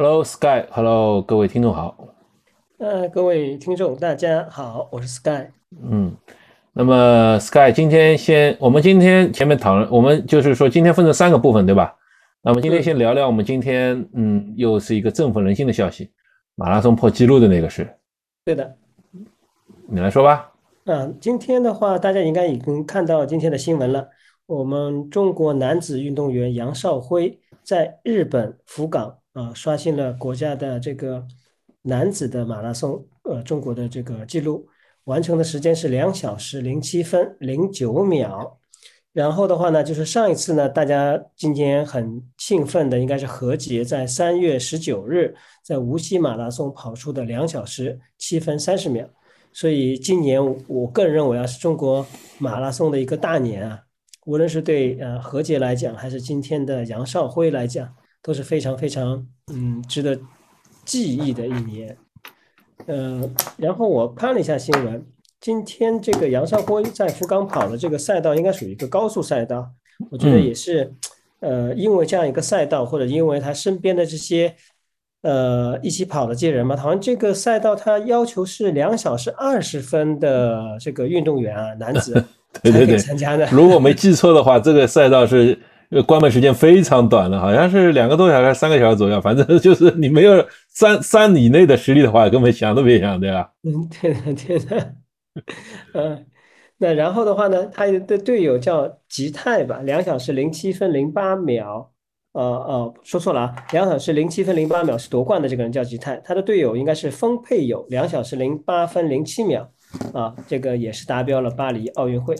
Hello Sky，Hello 各位听众好。呃，各位听众大家好，我是 Sky。嗯，那么 Sky 今天先，我们今天前面讨论，我们就是说今天分成三个部分，对吧？那么今天先聊聊我们今天，嗯，又是一个振奋人心的消息，马拉松破纪录的那个事。对的，你来说吧。嗯，今天的话，大家应该已经看到今天的新闻了。我们中国男子运动员杨少辉在日本福冈啊，刷新了国家的这个男子的马拉松，呃，中国的这个记录，完成的时间是两小时零七分零九秒。然后的话呢，就是上一次呢，大家今天很兴奋的，应该是何洁在三月十九日在无锡马拉松跑出的两小时七分三十秒。所以今年我个人认为啊，是中国马拉松的一个大年啊，无论是对呃何洁来讲，还是今天的杨少辉来讲，都是非常非常嗯值得记忆的一年。呃，然后我看了一下新闻。今天这个杨少辉在福冈跑的这个赛道应该属于一个高速赛道，我觉得也是，呃，因为这样一个赛道，或者因为他身边的这些，呃，一起跑的这些人嘛，好像这个赛道他要求是两小时二十分的这个运动员啊，男子 对对对参加的。如果没记错的话，这个赛道是关门时间非常短了，好像是两个多小时、三个小时左右，反正就是 你没有三三以内的实力的话，根本想都别想，对吧？嗯，对的，对的。嗯，那然后的话呢，他的队友叫吉泰吧，两小时零七分零八秒，呃呃，说错了啊，两小时零七分零八秒是夺冠的这个人叫吉泰，他的队友应该是丰沛友，两小时零八分零七秒，啊，这个也是达标了巴黎奥运会，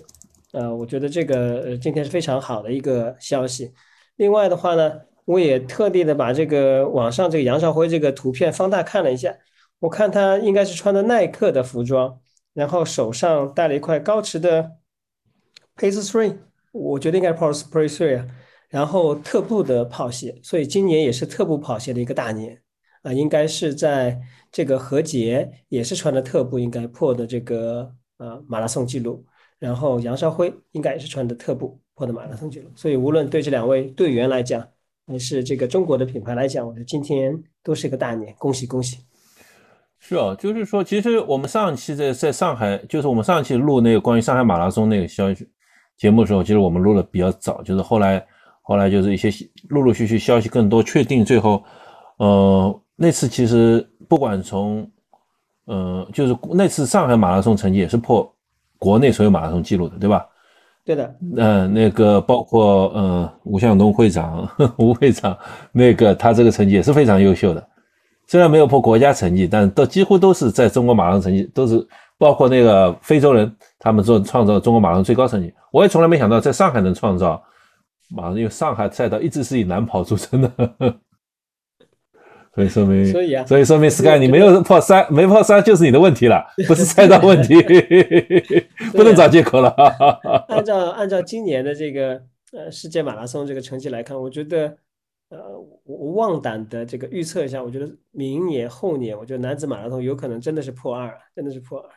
呃，我觉得这个呃今天是非常好的一个消息。另外的话呢，我也特地的把这个网上这个杨少辉这个图片放大看了一下，我看他应该是穿的耐克的服装。然后手上戴了一块高驰的 Pace Three，我觉得应该是 Pace Three 啊。然后特步的跑鞋，所以今年也是特步跑鞋的一个大年啊。应该是在这个何洁也是穿的特步，应该破的这个呃马拉松记录。然后杨绍辉应该也是穿的特步破的马拉松记录。所以无论对这两位队员来讲，还是这个中国的品牌来讲，我觉得今天都是一个大年，恭喜恭喜！是哦，就是说，其实我们上期在在上海，就是我们上期录那个关于上海马拉松那个消息节目的时候，其实我们录的比较早，就是后来后来就是一些陆陆续续消息更多，确定最后，呃，那次其实不管从，呃，就是那次上海马拉松成绩也是破国内所有马拉松记录的，对吧？对的。嗯，那个包括呃吴向东会长 吴会长，那个他这个成绩也是非常优秀的。虽然没有破国家成绩，但都几乎都是在中国马拉松成绩都是包括那个非洲人，他们做创造中国马拉松最高成绩。我也从来没想到在上海能创造马拉松，因为上海赛道一直是以男跑著称的，所以说明，所以啊，所以说明 Sky 你没有破三，没破三就是你的问题了，不是赛道问题，不能找借口了。按照按照今年的这个呃世界马拉松这个成绩来看，我觉得。呃，我望胆的这个预测一下，我觉得明年后年，我觉得男子马拉松有可能真的是破二，真的是破二。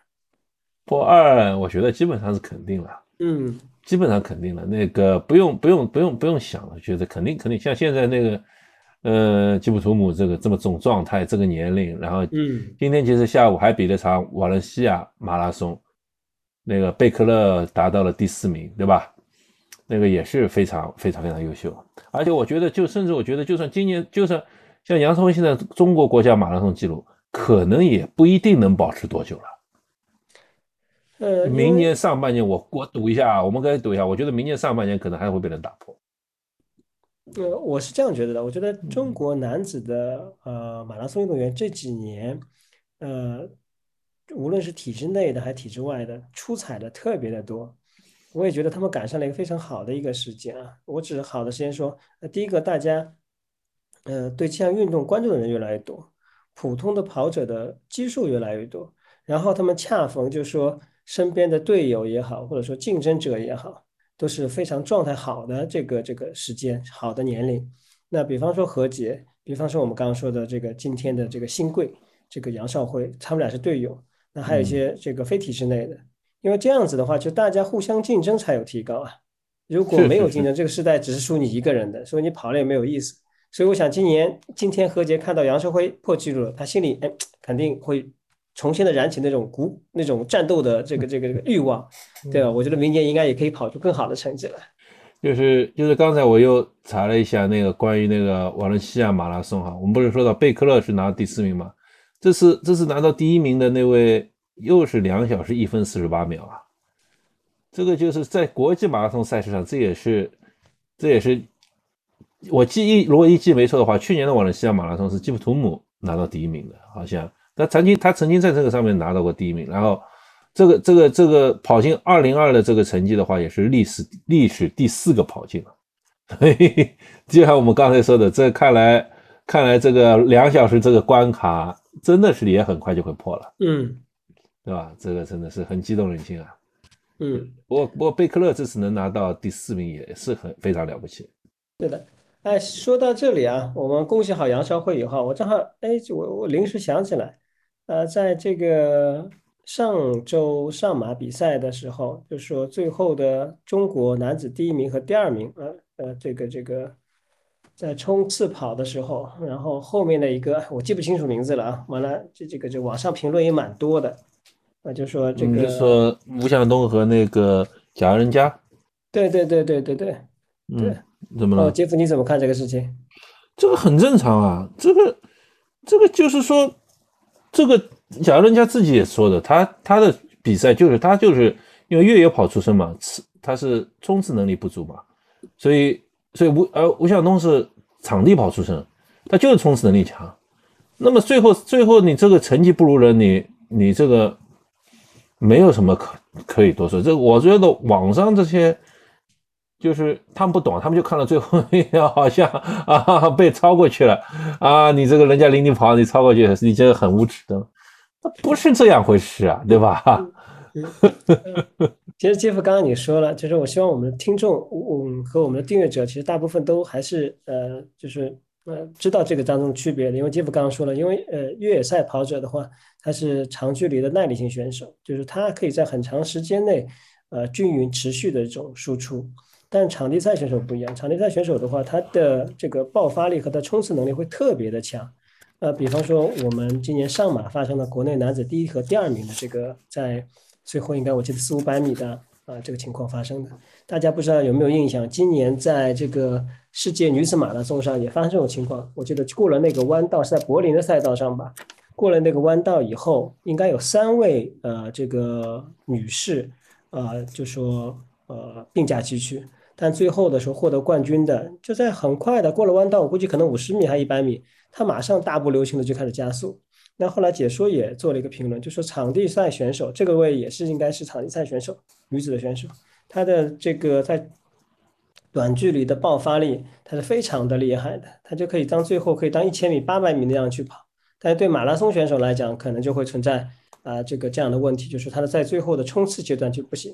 破二，我觉得基本上是肯定了。嗯，基本上肯定了，那个不用不用不用不用想了，觉得肯定肯定。像现在那个，呃，吉普图姆这个这么种状态，这个年龄，然后，嗯，今天其实下午还比了场瓦伦西亚马拉松，那个贝克勒达到了第四名，对吧？那个也是非常非常非常优秀，而且我觉得，就甚至我觉得，就算今年，就算像杨超辉现在中国国家马拉松记录，可能也不一定能保持多久了。呃，明年上半年，我我赌一下，我们可以赌一下，我觉得明年上半年可能还会被人打破。呃，我是这样觉得的，我觉得中国男子的呃马拉松运动员这几年，呃，无论是体制内的还是体制外的，出彩的特别的多。我也觉得他们赶上了一个非常好的一个时间啊！我只是好的时间说，那第一个，大家，呃，对这项运动关注的人越来越多，普通的跑者的基数越来越多，然后他们恰逢就说身边的队友也好，或者说竞争者也好，都是非常状态好的这个这个时间，好的年龄。那比方说何洁，比方说我们刚刚说的这个今天的这个新贵，这个杨少辉，他们俩是队友。那还有一些这个非体制内的。因为这样子的话，就大家互相竞争才有提高啊。如果没有竞争，这个时代只是输你一个人的，所以你跑了也没有意思。所以我想今年今天何洁看到杨少辉破纪录了，他心里哎肯定会重新的燃起那种鼓那种战斗的这个这个这个欲望，对吧？我觉得明年应该也可以跑出更好的成绩来。就是就是刚才我又查了一下那个关于那个瓦伦西亚马拉松哈，我们不是说到贝克勒是拿到第四名吗？这次这次拿到第一名的那位又是两小时一分四十八秒啊，这个就是在国际马拉松赛事上，这也是这也是我记忆如果一记没错的话，去年的瓦伦西亚马拉松是基普图姆拿到第一名的，好像他曾经他曾经在这个上面拿到过第一名，然后。这个这个这个跑进二零二的这个成绩的话，也是历史历史第四个跑进了。嘿嘿嘿，就像我们刚才说的，这看来看来这个两小时这个关卡真的是也很快就会破了。嗯，对吧？这个真的是很激动人心啊。嗯，不过不过贝克勒这次能拿到第四名也是很非常了不起。对的。哎，说到这里啊，我们恭喜好杨少会以后，我正好哎，我我临时想起来，呃，在这个。上周上马比赛的时候，就说最后的中国男子第一名和第二名，呃呃，这个这个在冲刺跑的时候，然后后面的一个我记不清楚名字了啊，完了这这个这网上评论也蛮多的，啊，就说这个说吴向东和那个贾仁佳，对对对对对对，对，怎么了？杰夫你怎么看这个事情？这个很正常啊，这个这个就是说这个。假如人家自己也说的，他他的比赛就是他就是因为越野跑出身嘛，他是冲刺能力不足嘛，所以所以吴呃吴向东是场地跑出身，他就是冲刺能力强。那么最后最后你这个成绩不如人，你你这个没有什么可可以多说。这我觉得网上这些就是他们不懂，他们就看到最后好像啊被超过去了啊，你这个人家领你跑，你超过去，你这个很无耻的。不是这样回事啊，对吧？其实杰夫刚刚你说了，就是我希望我们的听众，嗯，和我们的订阅者，其实大部分都还是呃，就是呃，知道这个当中区别的。因为杰夫刚刚说了，因为呃，越野赛跑者的话，他是长距离的耐力型选手，就是他可以在很长时间内呃均匀持续的这种输出。但场地赛选手不一样，场地赛选手的话，他的这个爆发力和他冲刺能力会特别的强。呃，比方说我们今年上马发生的国内男子第一和第二名的这个，在最后应该我记得四五百米的啊这个情况发生的，大家不知道有没有印象？今年在这个世界女子马拉松上也发生这种情况，我记得过了那个弯道是在柏林的赛道上吧？过了那个弯道以后，应该有三位呃这个女士啊就说呃并驾齐驱，但最后的时候获得冠军的就在很快的过了弯道，我估计可能五十米还一百米。他马上大步流星的就开始加速。那后来解说也做了一个评论，就说场地赛选手这个位也是应该是场地赛选手，女子的选手，她的这个在短距离的爆发力，她是非常的厉害的，她就可以当最后可以当一千米、八百米那样去跑。但是对马拉松选手来讲，可能就会存在啊这个这样的问题，就是他的在最后的冲刺阶段就不行。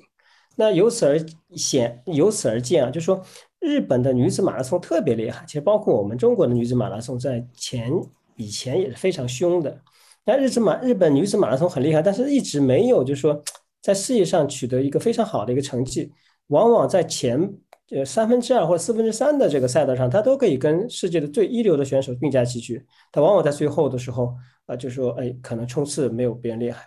那由此而显，由此而见啊，就说。日本的女子马拉松特别厉害，其实包括我们中国的女子马拉松，在前以前也是非常凶的。那日子马日本女子马拉松很厉害，但是一直没有就是说在事业上取得一个非常好的一个成绩。往往在前呃三分之二或四分之三的这个赛道上，她都可以跟世界的最一流的选手并驾齐驱。但往往在最后的时候啊，就说哎，可能冲刺没有别人厉害。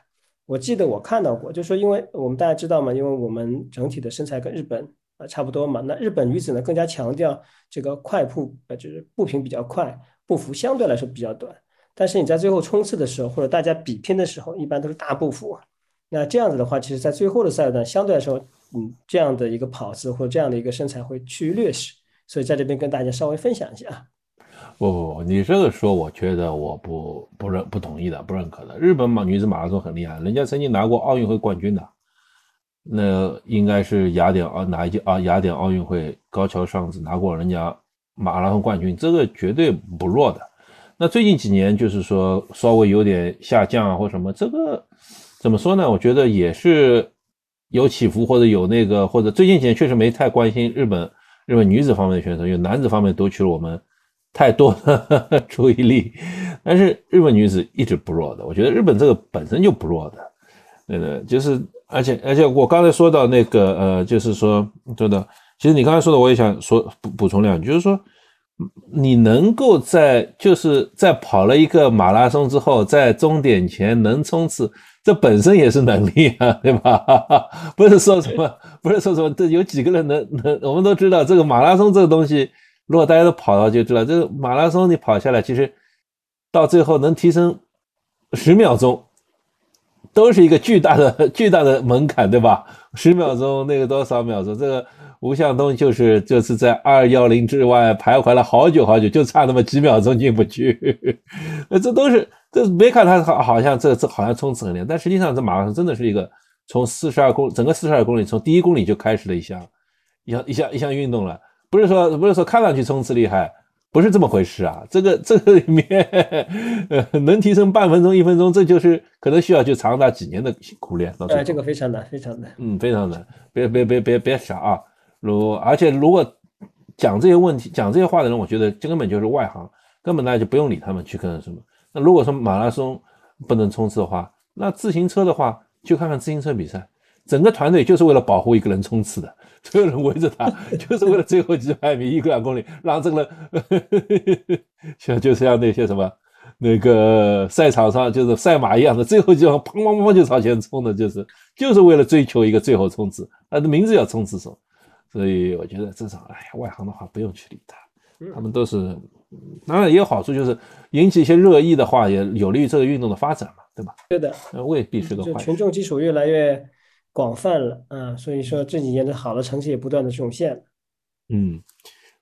我记得我看到过，就说因为我们大家知道嘛，因为我们整体的身材跟日本。啊，差不多嘛。那日本女子呢，更加强调这个快步，呃，就是步频比较快，步幅相对来说比较短。但是你在最后冲刺的时候，或者大家比拼的时候，一般都是大步幅。那这样子的话，其实在最后的赛段，相对来说，嗯，这样的一个跑姿或者这样的一个身材会趋于劣势。所以在这边跟大家稍微分享一下。不不不，你这个说，我觉得我不不认不同意的，不认可的。日本马女子马拉松很厉害，人家曾经拿过奥运会冠军的。那应该是雅典奥哪一届啊？雅典奥运会高桥尚子拿过人家马拉松冠军，这个绝对不弱的。那最近几年就是说稍微有点下降啊，或什么，这个怎么说呢？我觉得也是有起伏，或者有那个，或者最近几年确实没太关心日本日本女子方面的选手，因为男子方面夺取了我们太多的 注意力。但是日本女子一直不弱的，我觉得日本这个本身就不弱的，对的，就是。而且而且，我刚才说到那个呃，就是说，真的，其实你刚才说的，我也想说补补充两句，就是说，你能够在就是在跑了一个马拉松之后，在终点前能冲刺，这本身也是能力啊，对吧？不是说什么，不是说什么，这有几个人能能？我们都知道，这个马拉松这个东西，如果大家都跑了就知道，这个马拉松你跑下来，其实到最后能提升十秒钟，都是一个巨大的 巨大的门槛，对吧？十秒钟那个多少秒钟，这个。吴向东就是就是在二幺零之外徘徊了好久好久，就差那么几秒钟进不去。那 这都是这别看他好好像这这好像冲刺很厉害，但实际上这马拉松真的是一个从四十二公整个四十二公里从第一公里就开始了一项一项一项一项运动了，不是说不是说看上去冲刺厉害，不是这么回事啊。这个这个里面呃能提升半分钟一分钟，这就是可能需要去长达几年的苦练。哎，这个非常难，非常难，嗯，非常难。别别别别别傻啊！如而且如果讲这些问题、讲这些话的人，我觉得这根本就是外行，根本大家就不用理他们去跟什么。那如果说马拉松不能冲刺的话，那自行车的话，去看看自行车比赛，整个团队就是为了保护一个人冲刺的，所有人围着他，就是为了最后几百米、一个两公里，让这个人 像就像那些什么那个赛场上就是赛马一样的，最后就砰砰砰就朝前冲的，就是就是为了追求一个最后冲刺，他的名字叫冲刺手。所以我觉得这种，哎呀，外行的话不用去理他，他们都是，当然也有好处，就是引起一些热议的话，也有利于这个运动的发展嘛，对吧？对的，那未必是个坏。群众基础越来越广泛了，嗯，所以说这几年的好的成绩也不断的涌现。嗯，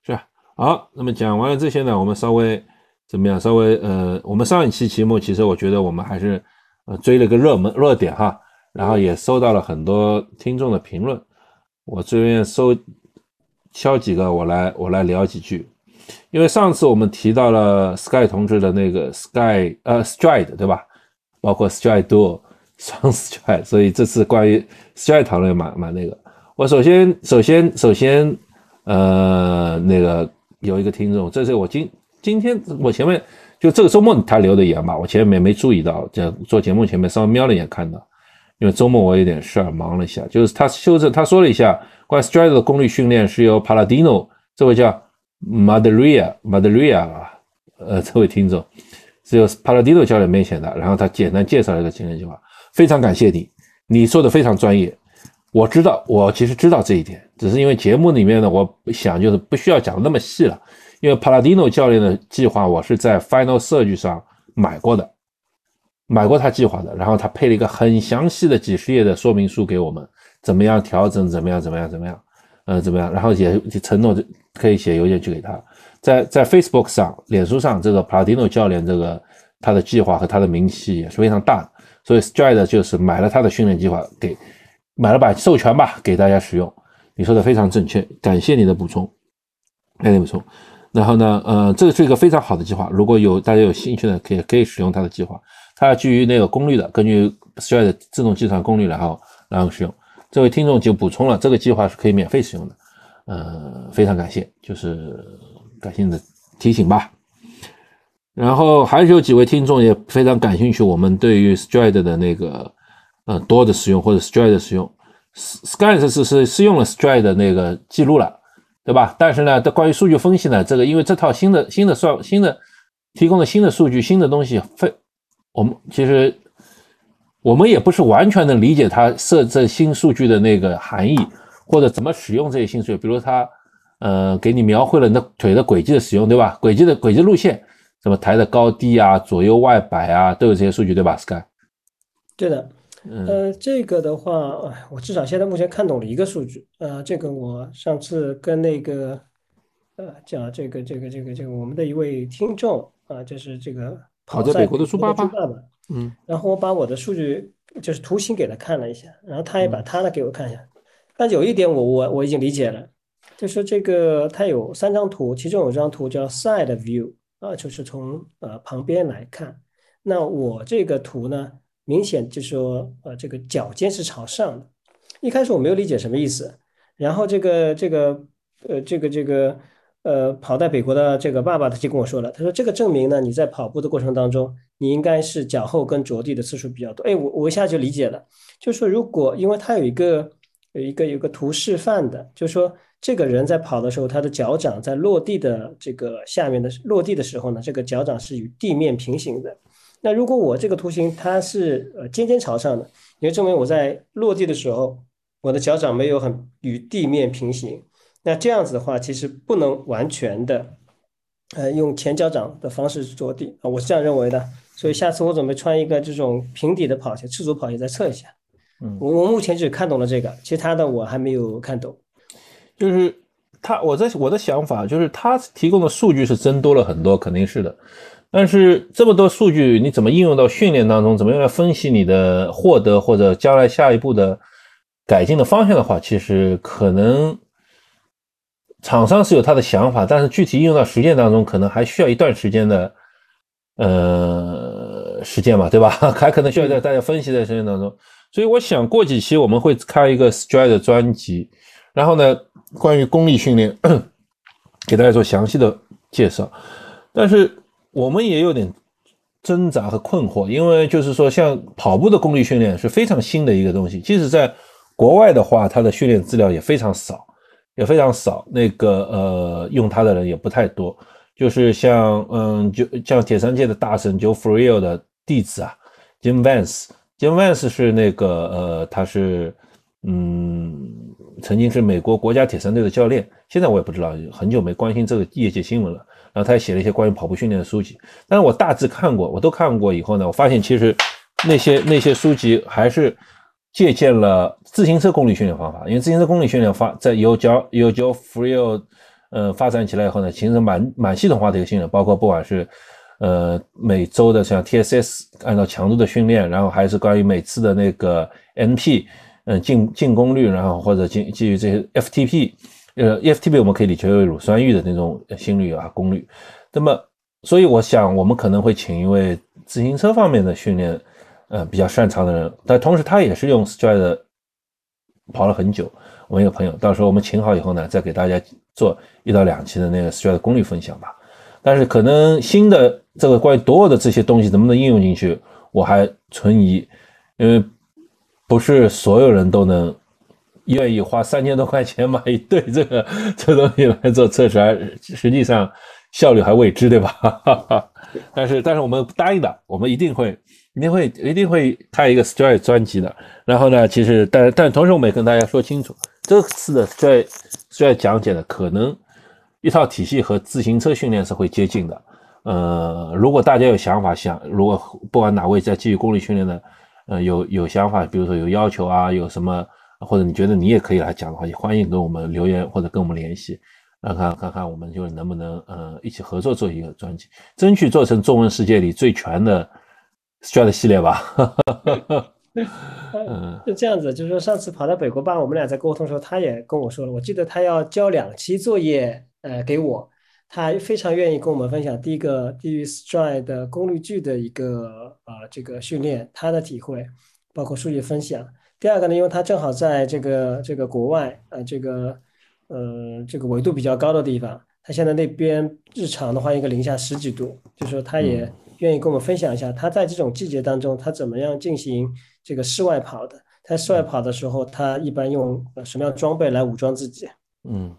是吧？好，那么讲完了这些呢，我们稍微怎么样？稍微呃，我们上一期节目其实我觉得我们还是呃追了个热门热点哈，然后也收到了很多听众的评论。我这边搜挑几个，我来我来聊几句。因为上次我们提到了 Sky 同志的那个 Sky 呃 Stride 对吧？包括 Stride do 双 strike，所以这次关于 strike 讨论蛮蛮那个。我首先首先首先呃那个有一个听众，这是我今今天我前面就这个周末他留的言吧，我前面没注意到，在做节目前面稍微瞄了一眼看到。因为周末我有点事儿忙了一下，就是他修正，他说了一下关于 strike 的功率训练是由 Paladino 这位叫 Maderia Maderia 啊，呃，这位听众是由 Paladino 教练面前的，然后他简单介绍了一个训练计划，非常感谢你，你说的非常专业，我知道，我其实知道这一点，只是因为节目里面呢，我想就是不需要讲那么细了，因为 Paladino 教练的计划我是在 Final Search 上买过的。买过他计划的，然后他配了一个很详细的几十页的说明书给我们，怎么样调整，怎么样，怎么样，怎么样，呃，怎么样，然后也承诺可以写邮件去给他，在在 Facebook 上、脸书上，这个 Paladino 教练这个他的计划和他的名气也是非常大的，所以 Stride 就是买了他的训练计划，给买了把授权吧，给大家使用。你说的非常正确，感谢你的补充，感谢补充。然后呢，呃，这个是一个非常好的计划，如果有大家有兴趣的，可以可以使用他的计划。它基于那个功率的，根据 Stride 自动计算功率，然后然后使用。这位听众就补充了，这个计划是可以免费使用的。呃，非常感谢，就是感谢你的提醒吧。然后还是有几位听众也非常感兴趣，我们对于 Stride 的那个呃多的使用或者 Stride 的使用，Sky 是是是用了 Stride 的那个记录了，对吧？但是呢，关于数据分析呢，这个因为这套新的新的算新的提供的新的数据新的东西非。我们其实我们也不是完全能理解它设置新数据的那个含义，或者怎么使用这些新数据。比如它，呃，给你描绘了那腿的轨迹的使用，对吧？轨迹的轨迹路线，什么抬的高低啊，左右外摆啊，都有这些数据，对吧？Sky，对的，呃，这个的话，我至少现在目前看懂了一个数据，呃，这个我上次跟那个，呃，讲这个这个这个这个我们的一位听众啊，就是这个。跑在美国的猪爸爸，嗯，然后我把我的数据就是图形给他看了一下，然后他也把他的给我看一下。但有一点我我我已经理解了，就是这个他有三张图，其中有张图叫 side view 啊，就是从呃旁边来看。那我这个图呢，明显就是说呃这个脚尖是朝上的。一开始我没有理解什么意思，然后这个这个呃这个这个。呃，跑在北国的这个爸爸他就跟我说了，他说这个证明呢，你在跑步的过程当中，你应该是脚后跟着地的次数比较多。哎，我我一下就理解了，就是说如果因为他有一个有一个有个图示范的，就是说这个人在跑的时候，他的脚掌在落地的这个下面的落地的时候呢，这个脚掌是与地面平行的。那如果我这个图形它是呃尖尖朝上的，也就证明我在落地的时候，我的脚掌没有很与地面平行。那这样子的话，其实不能完全的呃用前脚掌的方式着地啊，我是这样认为的。所以下次我准备穿一个这种平底的跑鞋，赤足跑鞋再测一下。嗯，我我目前只看懂了这个，其他的我还没有看懂。就是他，我在我的想法就是他提供的数据是增多了很多，肯定是的。但是这么多数据，你怎么应用到训练当中？怎么样来分析你的获得或者将来下一步的改进的方向的话，其实可能厂商是有他的想法，但是具体应用到实践当中，可能还需要一段时间的呃实践嘛，对吧？还可能需要在大家分析在实践当中。所以我想过几期我们会开一个 Stride 的专辑，然后呢，关于功力训练 给大家做详细的介绍，但是。我们也有点挣扎和困惑，因为就是说，像跑步的功率训练是非常新的一个东西，即使在国外的话，它的训练资料也非常少，也非常少。那个呃，用它的人也不太多。就是像嗯，就像铁三界的大神 Joe Freio 的弟子啊，Jim Vance，Jim Vance 是那个呃，他是嗯，曾经是美国国家铁三队的教练，现在我也不知道，很久没关心这个业界新闻了。然后他也写了一些关于跑步训练的书籍，但是我大致看过，我都看过以后呢，我发现其实那些那些书籍还是借鉴了自行车功率训练方法，因为自行车功率训练发在有教有教 Freeo 呃发展起来以后呢，形成蛮蛮系统化的一个训练，包括不管是呃每周的像 TSS 按照强度的训练，然后还是关于每次的那个 NP 嗯进进功率，然后或者基基于这些 FTP。呃，FTP 我们可以理解为乳酸阈的那种心率啊功率，那么所以我想我们可能会请一位自行车方面的训练，呃比较擅长的人，但同时他也是用 Stride 跑了很久。我们一个朋友，到时候我们请好以后呢，再给大家做一到两期的那个 Stride 功率分享吧。但是可能新的这个关于多的这些东西能不能应用进去，我还存疑，因为不是所有人都能。愿意花三千多块钱买一对这个 这东西来做测试，而实际上效率还未知，对吧？但是但是我们答应的，我们一定会一定会一定会开一个 Stride 专辑的。然后呢，其实但但同时我们也跟大家说清楚，这次的 Stride Stride 讲解的可能一套体系和自行车训练是会接近的。呃，如果大家有想法想，如果不管哪位在基于功率训练的，呃有有想法，比如说有要求啊，有什么？或者你觉得你也可以来讲的话，也欢迎跟我们留言或者跟我们联系，看看看看我们就能不能呃一起合作做一个专辑，争取做成中文世界里最全的 Stride 系列吧。嗯，是这样子，就是说上次跑到北国办，我们俩在沟通的时候，他也跟我说了，我记得他要交两期作业呃给我，他非常愿意跟我们分享第一个基于 Stride 的功率矩的一个啊这个训练，他的体会，包括数据分享。第二个呢，因为他正好在这个这个国外，呃，这个呃这个纬度比较高的地方，他现在那边日常的话一个零下十几度，就说他也愿意跟我们分享一下，他在这种季节当中他怎么样进行这个室外跑的，他室外跑的时候他一般用什么样装备来武装自己？嗯，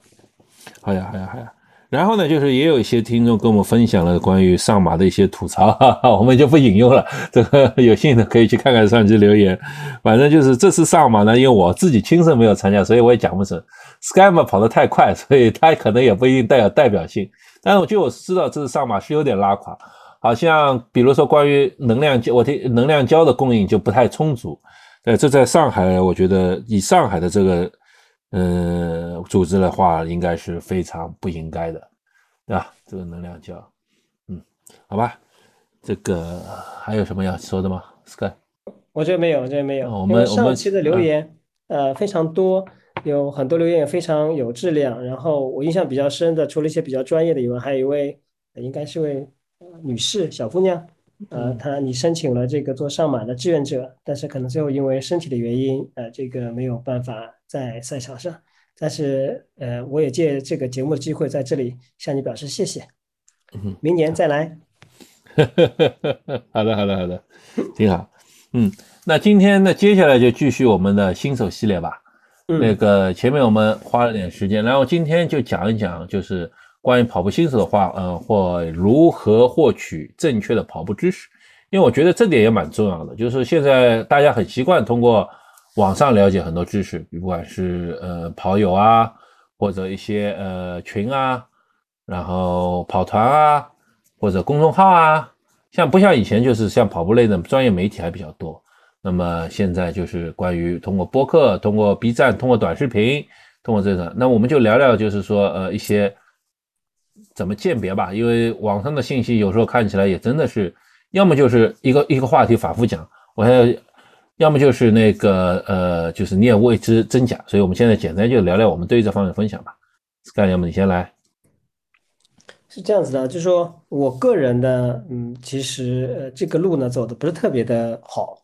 好呀，好呀，好呀。然后呢，就是也有一些听众跟我们分享了关于上马的一些吐槽，哈哈，我们就不引用了。这个有兴趣的可以去看看上期留言。反正就是这次上马呢，因为我自己亲身没有参加，所以我也讲不成。Sky 马跑得太快，所以它可能也不一定带有代表性。但是我就我知道这次上马是有点拉垮，好像比如说关于能量胶，我听能量胶的供应就不太充足。呃，这在上海，我觉得以上海的这个。呃，组织的话应该是非常不应该的，对吧？这个能量胶，嗯，好吧，这个还有什么要说的吗？Sky，我觉得没有，我觉得没有。我们上期的留言呃非常多，有很多留言也非常有质量。然后我印象比较深的，除了一些比较专业的以外，还有一位应该是位女士小姑娘，呃，他你申请了这个做上马的志愿者，但是可能最后因为身体的原因，呃，这个没有办法。在赛场上，但是呃，我也借这个节目的机会在这里向你表示谢谢。明年再来。好的，好的，好的，挺好。嗯，那今天呢，接下来就继续我们的新手系列吧。那个前面我们花了点时间，然后今天就讲一讲，就是关于跑步新手的话，呃，或如何获取正确的跑步知识。因为我觉得这点也蛮重要的，就是现在大家很习惯通过网上了解很多知识，不管是呃跑友啊，或者一些呃群啊，然后跑团啊，或者公众号啊，像不像以前就是像跑步类的专业媒体还比较多。那么现在就是关于通过播客、通过 B 站、通过短视频、通过这个，那我们就聊聊，就是说呃一些怎么鉴别吧。因为网上的信息有时候看起来也真的是，要么就是一个一个话题反复讲，我还要，要么就是那个呃就是你也未知真假。所以我们现在简单就聊聊我们对这方面分享吧。Sky，要么你先来。是这样子的，就说我个人的嗯，其实呃这个路呢走的不是特别的好。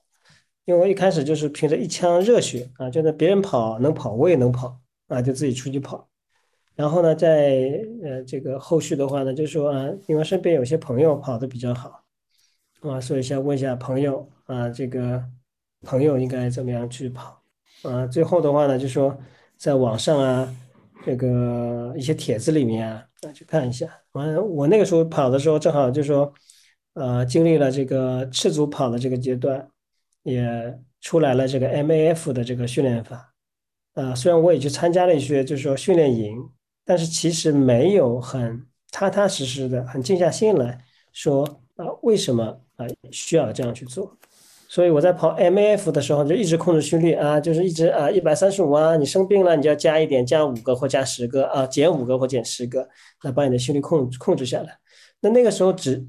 因为我一开始就是凭着一腔热血啊，觉得别人跑能跑，我也能跑啊，就自己出去跑。然后呢，在呃这个后续的话呢，就说啊，因为身边有些朋友跑的比较好啊，所以想问一下朋友啊，这个朋友应该怎么样去跑啊？最后的话呢，就说在网上啊，这个一些帖子里面啊，去看一下。完，我那个时候跑的时候，正好就说呃，经历了这个赤足跑的这个阶段。也出来了这个 MAF 的这个训练法，呃，虽然我也去参加了一些，就是说训练营，但是其实没有很踏踏实实的、很静下心来说啊，为什么啊需要这样去做？所以我在跑 M F 的时候就一直控制心率啊，就是一直啊一百三十五啊，你生病了你就要加一点，加五个或加十个啊，减五个或减十个，来把你的心率控控制下来。那那个时候只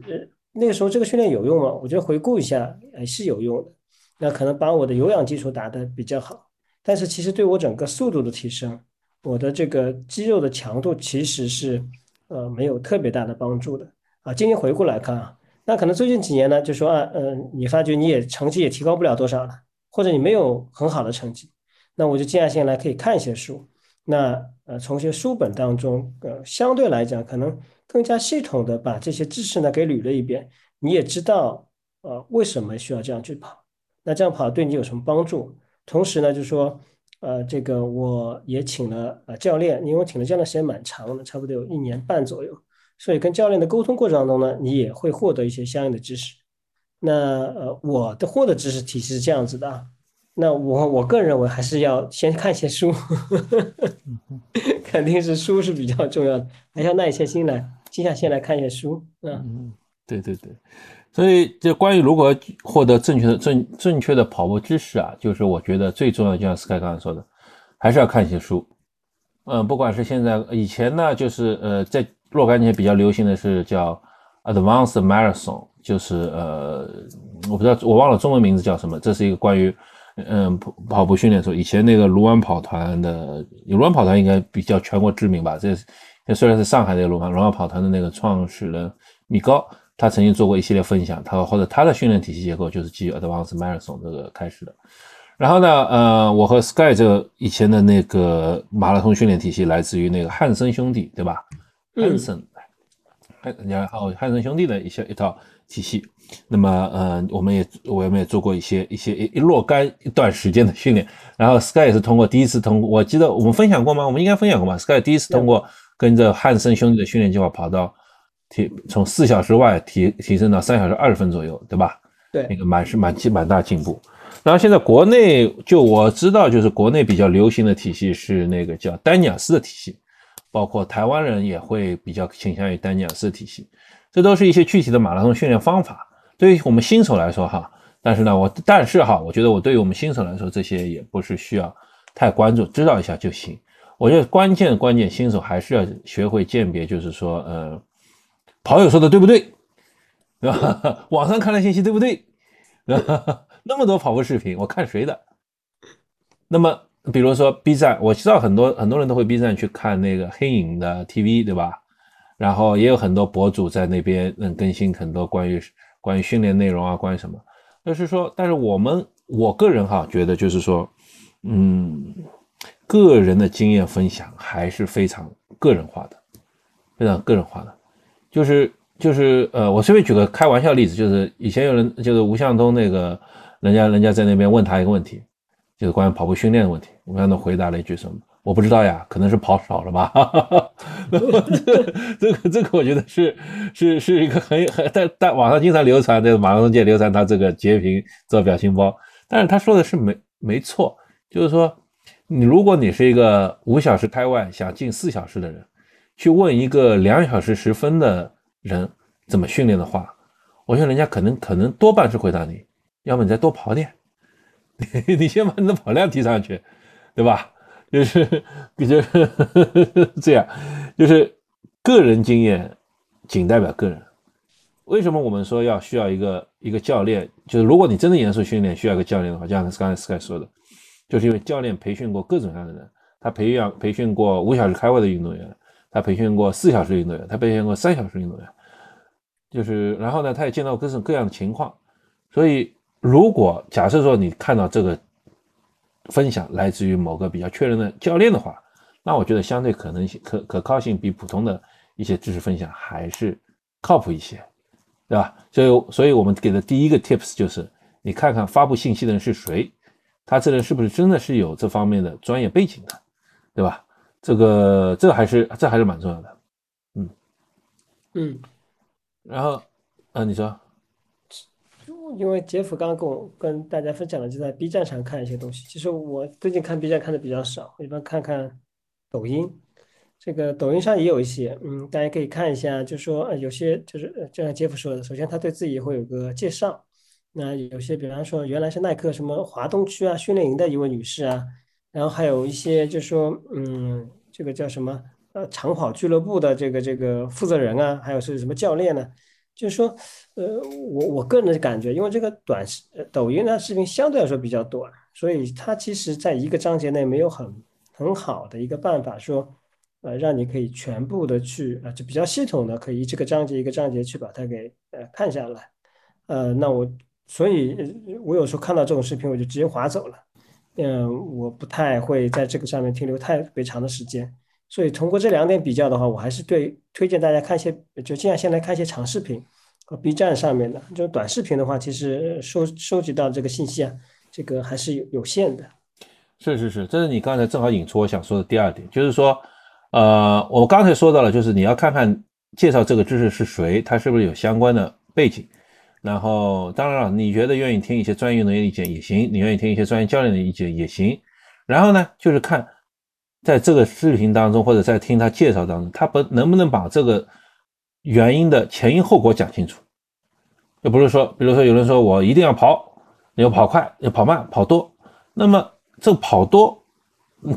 那个时候这个训练有用吗？我觉得回顾一下，哎是有用的。那可能把我的有氧基础打得比较好，但是其实对我整个速度的提升，我的这个肌肉的强度其实是呃没有特别大的帮助的啊。今天回顾来看啊，那可能最近几年呢，就说啊，嗯，你发觉你也成绩也提高不了多少了，或者你没有很好的成绩，那我就静下心来可以看一些书，那呃从一些书本当中，呃相对来讲可能更加系统的把这些知识呢给捋了一遍，你也知道呃为什么需要这样去跑。那这样跑对你有什么帮助？同时呢，就说，呃，这个我也请了呃教练，因为我请的教练时间蛮长的，差不多有一年半左右，所以跟教练的沟通过程当中呢，你也会获得一些相应的知识。那呃，我的获得知识体系是这样子的啊。那我我个人认为还是要先看一些书，肯定是书是比较重要的，还要耐下心来，静下心来看一些书。嗯，对对对。所以，就关于如何获得正确的正正确的跑步知识啊，就是我觉得最重要的，就像 Sky 刚才说的，还是要看一些书。嗯，不管是现在以前呢，就是呃，在若干年比较流行的是叫 Advanced Marathon，就是呃，我不知道我忘了中文名字叫什么，这是一个关于嗯跑跑步训练说，以前那个卢湾跑团的，卢湾跑团应该比较全国知名吧？这虽然是上海的卢湾卢湾跑团的那个创始人米高。他曾经做过一系列分享，他或者他的训练体系结构就是基于 Advanced Marathon 这个开始的。然后呢，呃，我和 Sky 这个以前的那个马拉松训练体系来自于那个汉森兄弟，对吧？汉森，汉然后汉森兄弟的一些一套体系。那么，呃，我们也我们也做过一些一些一若干一段时间的训练。然后 Sky 也是通过第一次通过，我记得我们分享过吗？我们应该分享过吧？Sky 第一次通过跟着汉森兄弟的训练计划跑到。提从四小时外提提升到三小时二十分左右，对吧？对，那个蛮是蛮进蛮大进步。然后现在国内就我知道，就是国内比较流行的体系是那个叫丹尼尔斯的体系，包括台湾人也会比较倾向于丹尼尔斯体系。这都是一些具体的马拉松训练方法，对于我们新手来说哈。但是呢，我但是哈，我觉得我对于我们新手来说，这些也不是需要太关注，知道一下就行。我觉得关键关键新手还是要学会鉴别，就是说呃。跑友说的对不对？对吧？网上看的信息对不对？那么多跑步视频，我看谁的？那么，比如说 B 站，我知道很多很多人都会 B 站去看那个黑影的 TV，对吧？然后也有很多博主在那边能更新很多关于关于训练内容啊，关于什么？就是说，但是我们我个人哈觉得就是说，嗯，个人的经验分享还是非常个人化的，非常个人化的。就是就是呃，我随便举个开玩笑例子，就是以前有人就是吴向东那个，人家人家在那边问他一个问题，就是关于跑步训练的问题。吴向东回答了一句什么？我不知道呀，可能是跑少了吧。那么这这个这个，我觉得是是是一个很很在在网上经常流传，在马拉松界流传他这个截屏做表情包。但是他说的是没没错，就是说你如果你是一个五小时开外想进四小时的人，去问一个两小时十分的人怎么训练的话，我觉得人家可能可能多半是回答你，要么你再多跑点，你 你先把你的跑量提上去，对吧？就是就是 这样，就是个人经验仅代表个人。为什么我们说要需要一个一个教练？就是如果你真的严肃训练需要一个教练的话，就像刚才 Sky 说的，就是因为教练培训过各种各样的人，他培养培训过五小时开外的运动员，他培训过四小时运动员，他培训过三小时运动员，就是然后呢，他也见到各种各样的情况。所以，如果假设说你看到这个。分享来自于某个比较确认的教练的话，那我觉得相对可能性可可靠性比普通的一些知识分享还是靠谱一些，对吧？所以，所以我们给的第一个 tips 就是，你看看发布信息的人是谁，他这人是不是真的是有这方面的专业背景的，对吧？这个这还是这还是蛮重要的，嗯嗯，然后，啊，你说。因为杰夫刚刚跟我跟大家分享了，就在 B 站上看一些东西。其实我最近看 B 站看的比较少，我一般看看抖音。这个抖音上也有一些，嗯，大家可以看一下。就说呃，有些就是就像杰夫说的，首先他对自己会有个介绍。那有些，比方说原来是耐克什么华东区啊训练营的一位女士啊，然后还有一些就说嗯，这个叫什么呃长跑俱乐部的这个这个负责人啊，还有是什么教练呢？就是说，呃，我我个人的感觉，因为这个短视抖音的视频相对来说比较短，所以它其实在一个章节内没有很很好的一个办法说，呃，让你可以全部的去啊，就比较系统的可以这个章节一个章节去把它给呃看下来，呃，那我所以，我有时候看到这种视频我就直接划走了，嗯，我不太会在这个上面停留太别长的时间。所以通过这两点比较的话，我还是对推荐大家看一些，就尽量先来看一些长视频和 B 站上面的。就短视频的话，其实收收集到这个信息啊，这个还是有有限的。是是是，这是你刚才正好引出我想说的第二点，就是说，呃，我刚才说到了，就是你要看看介绍这个知识是谁，他是不是有相关的背景。然后，当然了，你觉得愿意听一些专业运动员意见也行，你愿意听一些专业教练的意见也行。然后呢，就是看。在这个视频当中，或者在听他介绍当中，他不能不能把这个原因的前因后果讲清楚？就不是说，比如说有人说我一定要跑，要跑快，要跑慢，跑多，那么这跑多，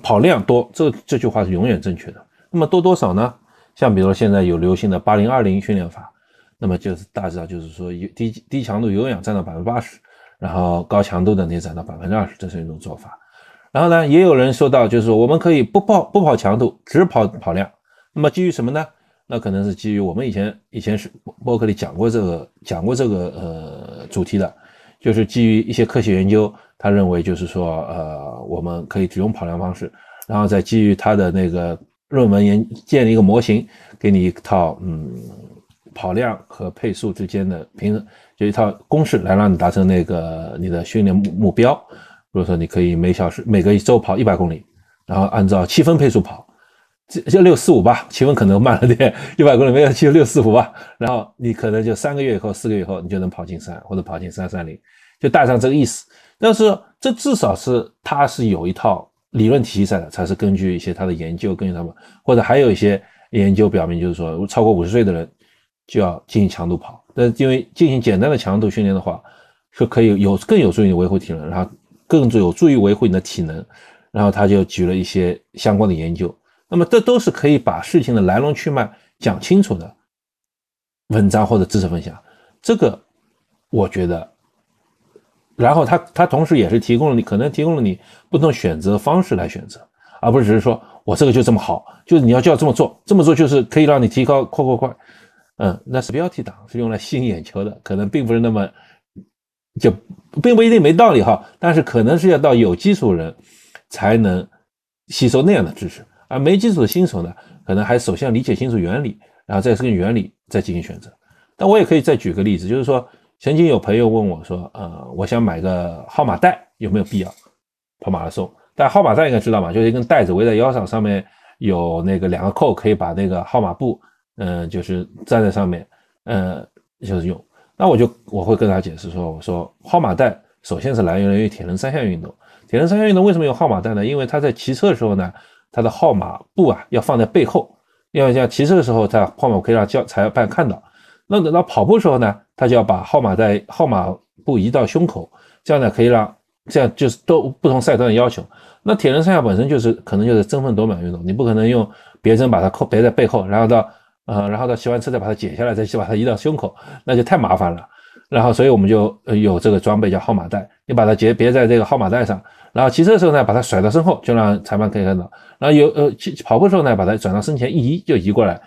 跑量多，这这句话是永远正确的。那么多多少呢？像比如说现在有流行的八零二零训练法，那么就是大致上就是说，低低强度有氧占到百分之八十，然后高强度的那占到百分之二十，这是一种做法。然后呢，也有人说到，就是我们可以不跑不跑强度，只跑跑量。那么基于什么呢？那可能是基于我们以前以前是博客里讲过这个讲过这个呃主题的，就是基于一些科学研究，他认为就是说呃我们可以只用跑量方式，然后再基于他的那个论文研建立一个模型，给你一套嗯跑量和配速之间的平衡，就一套公式来让你达成那个你的训练目目标。比如说，你可以每小时每个周跑一百公里，然后按照七分配速跑，这就六四五吧，七分可能慢了点，一百公里没有七六四五吧，然后你可能就三个月以后、四个月以后，你就能跑进三或者跑进三三零，就带上这个意思。但是这至少是它是有一套理论体系在的，才是根据一些他的研究，根据他们或者还有一些研究表明，就是说超过五十岁的人就要进行强度跑。但是因为进行简单的强度训练的话，是可以有更有助于你维护体能，然后。更有助于维护你的体能，然后他就举了一些相关的研究，那么这都是可以把事情的来龙去脉讲清楚的文章或者知识分享。这个我觉得，然后他他同时也是提供了你可能提供了你不同选择方式来选择，而不是只是说我这个就这么好，就是你要就要这么做，这么做就是可以让你提高快快快，嗯，那是标题党是用来吸引眼球的，可能并不是那么。就并不一定没道理哈，但是可能是要到有基础人才能吸收那样的知识，而没基础的新手呢，可能还首先理解清楚原理，然后再根据原理再进行选择。但我也可以再举个例子，就是说曾经有朋友问我说，呃，我想买个号码带，有没有必要？跑马拉松。但号码带应该知道嘛，就是一根带子围在腰上，上面有那个两个扣，可以把那个号码布，嗯，就是站在上面，呃，就是用。那我就我会跟他解释说，我说号码带首先是来源于铁人三项运动，铁人三项运动为什么用号码带呢？因为他在骑车的时候呢，他的号码布啊要放在背后，因为像骑车的时候，他号码可以让教裁判看到。那等到跑步的时候呢，他就要把号码带号码布移到胸口，这样呢可以让这样就是都不同赛段的要求。那铁人三项本身就是可能就是争分夺秒运动，你不可能用别针把它扣别在背后，然后到呃，然后到骑完车再把它解下来，再去把它移到胸口，那就太麻烦了。然后所以我们就有这个装备叫号码带，你把它结别在这个号码带上，然后骑车的时候呢，把它甩到身后，就让裁判可以看到。然后有呃骑跑步的时候呢，把它转到身前一移就移过来，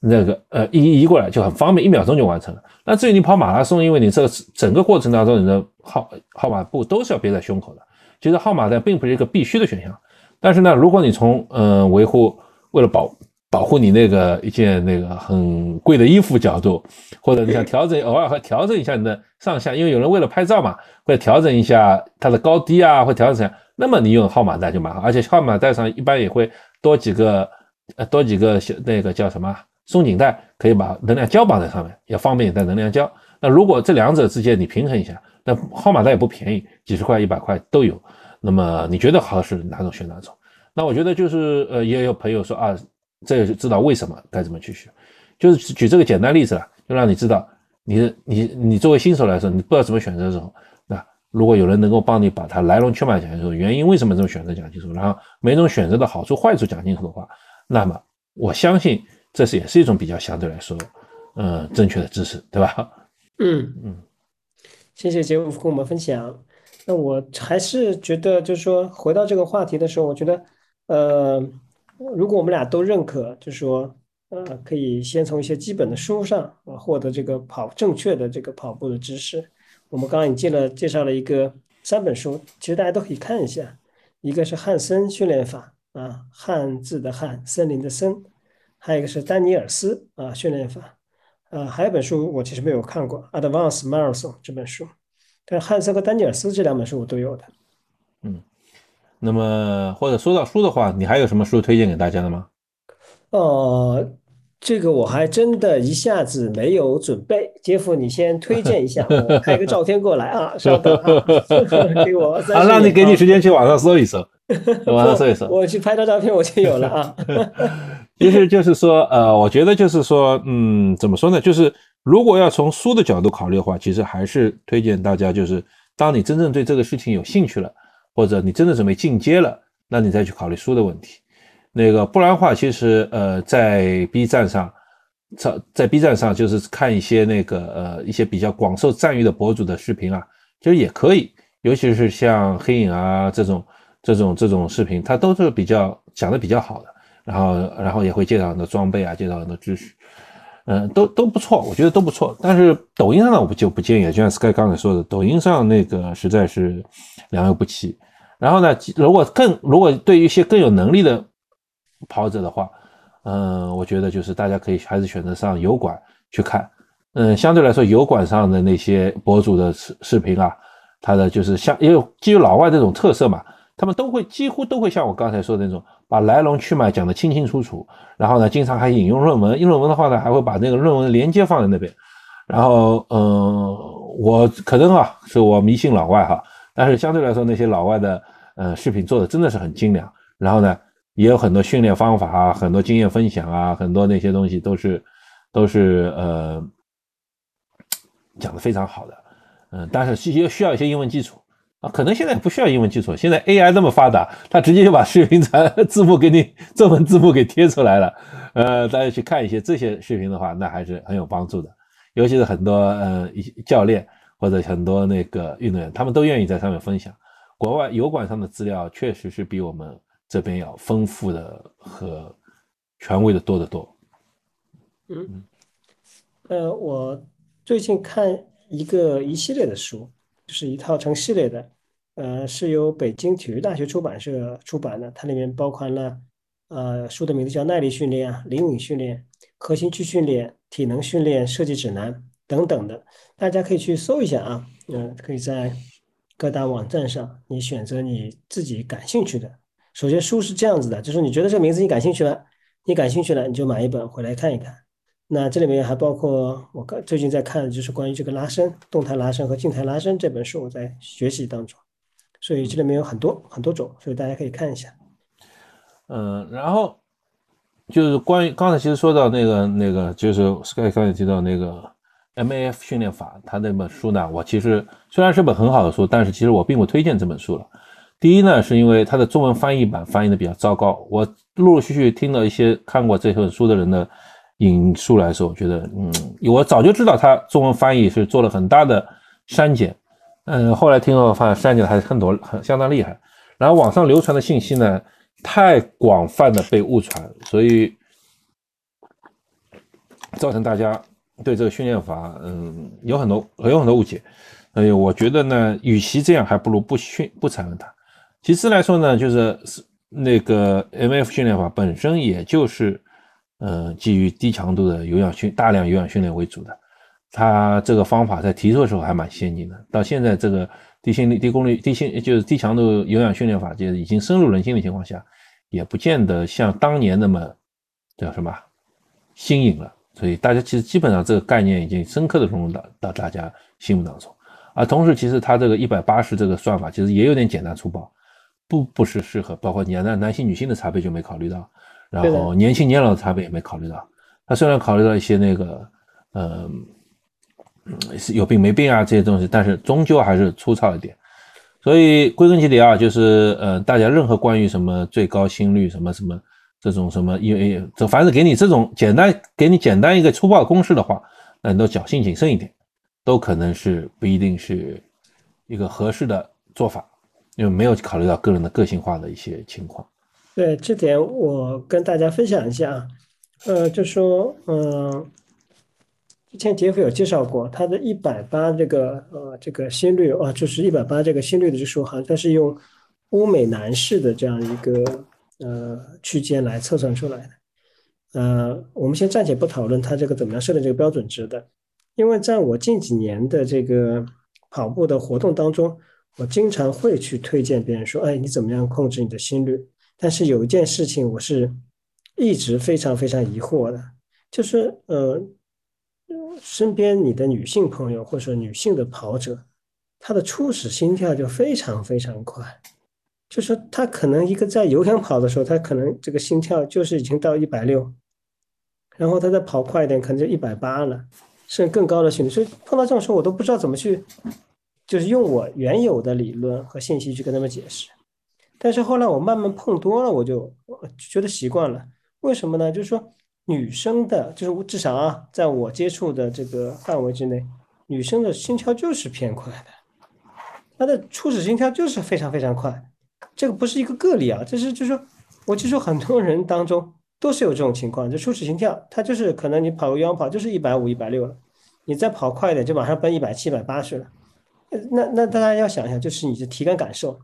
那个呃一移移过来就很方便，一秒钟就完成了。那至于你跑马拉松，因为你这个整个过程当中你的号号码布都是要别在胸口的。其实号码带并不是一个必须的选项，但是呢，如果你从嗯维护为了保保护你那个一件那个很贵的衣服角度，或者你想调整 偶尔会调整一下你的上下，因为有人为了拍照嘛，会调整一下它的高低啊，会调整下，那么你用号码带就蛮好，而且号码带上一般也会多几个呃多几个小那个叫什么松紧带，可以把能量胶绑在上面，也方便你带能量胶。那如果这两者之间你平衡一下。那号码带也不便宜，几十块、一百块都有。那么你觉得合适哪种选哪种？那我觉得就是呃，也有朋友说啊，这就知道为什么该怎么去选。就是举这个简单例子了，就让你知道，你你你作为新手来说，你不知道怎么选择的时候，那如果有人能够帮你把它来龙去脉讲清楚，原因为什么这么选择讲清楚，然后每种选择的好处坏处讲清楚的话，那么我相信这是也是一种比较相对来说，嗯，正确的知识，对吧？嗯嗯。谢谢杰夫跟我们分享。那我还是觉得，就是说，回到这个话题的时候，我觉得，呃，如果我们俩都认可，就说，呃，可以先从一些基本的书上啊获得这个跑正确的这个跑步的知识。我们刚刚已经介了介绍了一个三本书，其实大家都可以看一下。一个是汉森训练法啊，汉字的汉，森林的森，还有一个是丹尼尔斯啊训练法。呃，还有本书我其实没有看过，《Advanced Marathon》这本书，但汉森和丹尼尔斯这两本书我都有的。嗯，那么或者说到书的话，你还有什么书推荐给大家的吗？哦，这个我还真的一下子没有准备。杰夫，你先推荐一下，我拍个照片过来啊，稍等啊，给我。啊，让你给你时间去网上搜一搜，网上搜一搜。我去拍张照片，我就有了啊。其实就是说，呃，我觉得就是说，嗯，怎么说呢？就是如果要从书的角度考虑的话，其实还是推荐大家，就是当你真正对这个事情有兴趣了，或者你真的准备进阶了，那你再去考虑书的问题。那个不然的话，其实呃，在 B 站上，在在 B 站上就是看一些那个呃一些比较广受赞誉的博主的视频啊，其实也可以，尤其是像黑影啊这种这种这种视频，它都是比较讲的比较好的。然后，然后也会介绍很多装备啊，介绍很多知识，嗯，都都不错，我觉得都不错。但是抖音上呢，我就不建议，就像 Sky 刚才说的，抖音上那个实在是良莠不齐。然后呢，如果更如果对于一些更有能力的跑者的话，嗯，我觉得就是大家可以还是选择上油管去看，嗯，相对来说油管上的那些博主的视视频啊，他的就是像因为基于老外这种特色嘛。他们都会几乎都会像我刚才说的那种，把来龙去脉讲得清清楚楚，然后呢，经常还引用论文，用论文的话呢，还会把那个论文连接放在那边。然后，嗯，我可能啊，是我迷信老外哈，但是相对来说，那些老外的呃视频做的真的是很精良。然后呢，也有很多训练方法啊，很多经验分享啊，很多那些东西都是都是呃讲的非常好的。嗯，但是需需要一些英文基础。啊，可能现在不需要英文基础，现在 AI 那么发达，它直接就把视频传字幕给你，中文字幕给贴出来了。呃，大家去看一些这些视频的话，那还是很有帮助的。尤其是很多呃教练或者很多那个运动员，他们都愿意在上面分享。国外油管上的资料确实是比我们这边要丰富的和权威的多得多。嗯，呃，我最近看一个一系列的书。就是一套成系列的，呃，是由北京体育大学出版社出版的。它里面包含了，呃，书的名字叫《耐力训练》啊，《灵敏训练》、核心区训练、体能训练设计指南等等的，大家可以去搜一下啊。嗯，可以在各大网站上，你选择你自己感兴趣的。首先书是这样子的，就是你觉得这个名字你感兴趣了，你感兴趣了，你就买一本回来看一看。那这里面还包括我刚最近在看的就是关于这个拉伸、动态拉伸和静态拉伸这本书，我在学习当中。所以这里面有很多很多种，所以大家可以看一下。嗯，然后就是关于刚才其实说到那个那个，就是 Sky 刚才提到那个 MAF 训练法，他那本书呢，我其实虽然是本很好的书，但是其实我并不推荐这本书了。第一呢，是因为它的中文翻译版翻译的比较糟糕。我陆陆续续听了一些看过这本书的人的引述来说，我觉得，嗯，我早就知道他中文翻译是做了很大的删减，嗯，后来听了发现删减的还是很多，很相当厉害。然后网上流传的信息呢，太广泛的被误传，所以造成大家对这个训练法，嗯，有很多有很多误解。哎，我觉得呢，与其这样，还不如不训不采用它。其次来说呢，就是那个 M F 训练法本身，也就是呃基于低强度的有氧训大量有氧训练为主的。它这个方法在提出的时候还蛮先进的，到现在这个低心率、低功率、低心就是低强度有氧训练法，就是已经深入人心的情况下，也不见得像当年那么叫什么新颖了。所以大家其实基本上这个概念已经深刻的融入到到大家心目当中。而同时，其实它这个一百八十这个算法其实也有点简单粗暴。不不是适合，包括你男男性女性的差别就没考虑到，然后年轻年老的差别也没考虑到。他虽然考虑到一些那个，呃，是有病没病啊这些东西，但是终究还是粗糙一点。所以归根结底啊，就是呃，大家任何关于什么最高心率什么什么这种什么，因为这凡是给你这种简单给你简单一个粗暴公式的话，那你都侥幸谨慎一点，都可能是不一定是一个合适的做法。因为没有考虑到个人的个性化的一些情况，对这点我跟大家分享一下啊，呃，就说，嗯，之前杰夫有介绍过，他的一百八这个，呃，这个心率啊，就是一百八这个心率的指数，好像他是用欧美男士的这样一个呃区间来测算出来的，呃，我们先暂且不讨论他这个怎么样设定这个标准值的，因为在我近几年的这个跑步的活动当中。我经常会去推荐别人说：“哎，你怎么样控制你的心率？”但是有一件事情我是一直非常非常疑惑的，就是呃，身边你的女性朋友或者说女性的跑者，她的初始心跳就非常非常快，就是她可能一个在有氧跑的时候，她可能这个心跳就是已经到一百六，然后她再跑快一点，可能就一百八了，甚至更高的心率。所以碰到这种时候，我都不知道怎么去。就是用我原有的理论和信息去跟他们解释，但是后来我慢慢碰多了，我就觉得习惯了。为什么呢？就是说女生的，就是我至少啊，在我接触的这个范围之内，女生的心跳就是偏快的，她的初始心跳就是非常非常快。这个不是一个个例啊，这是就是说，我接触很多人当中都是有这种情况，就初始心跳，他就是可能你跑个远跑就是一百五、一百六了，你再跑快一点就马上奔一百七、一百八去了。那那大家要想一下，就是你的体感感受。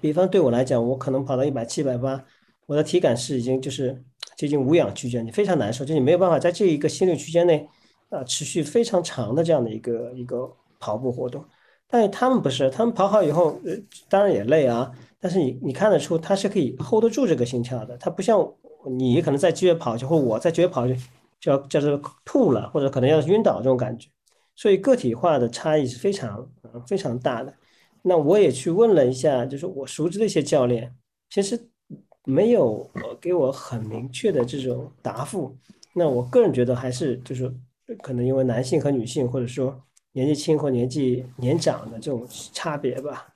比方对我来讲，我可能跑到一百七、百八，我的体感是已经就是接近无氧区间，你非常难受，就你没有办法在这一个心率区间内啊持续非常长的这样的一个一个跑步活动。但是他们不是，他们跑好以后，呃，当然也累啊，但是你你看得出他是可以 hold 得住这个心跳的，他不像你可能在激烈跑去，或我在激烈跑去，就要叫做吐了，或者可能要晕倒这种感觉。所以个体化的差异是非常非常大的。那我也去问了一下，就是我熟知的一些教练，其实没有给我很明确的这种答复。那我个人觉得还是就是可能因为男性和女性，或者说年纪轻或年纪年长的这种差别吧，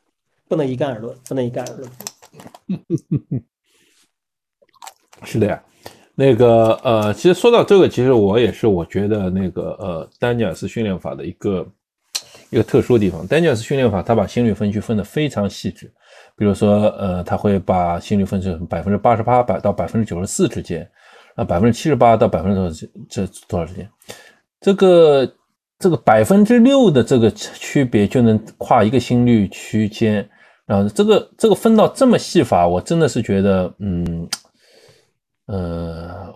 不能一概而论，不能一概而论。是的呀。那个呃，其实说到这个，其实我也是我觉得那个呃，丹尼尔斯训练法的一个一个特殊的地方。丹尼尔斯训练法，他把心率分区分得非常细致，比如说呃，他会把心率分成百分之八十八百到百分之九十四之间，啊，百分之七十八到百分之多少这多少之间，这个这个百分之六的这个区别就能跨一个心率区间，然后这个这个分到这么细法，我真的是觉得嗯。呃，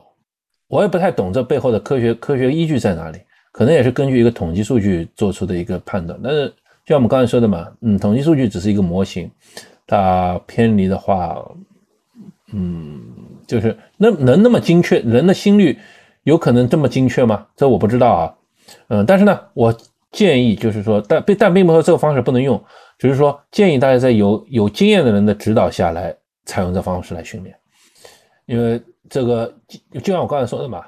我也不太懂这背后的科学科学依据在哪里，可能也是根据一个统计数据做出的一个判断。但是就像我们刚才说的嘛，嗯，统计数据只是一个模型，它偏离的话，嗯，就是那能那么精确，人的心率有可能这么精确吗？这我不知道啊，嗯，但是呢，我建议就是说，但并但并不是说这个方式不能用，只是说建议大家在有有经验的人的指导下来采用这方式来训练，因为这个就就像我刚才说的嘛。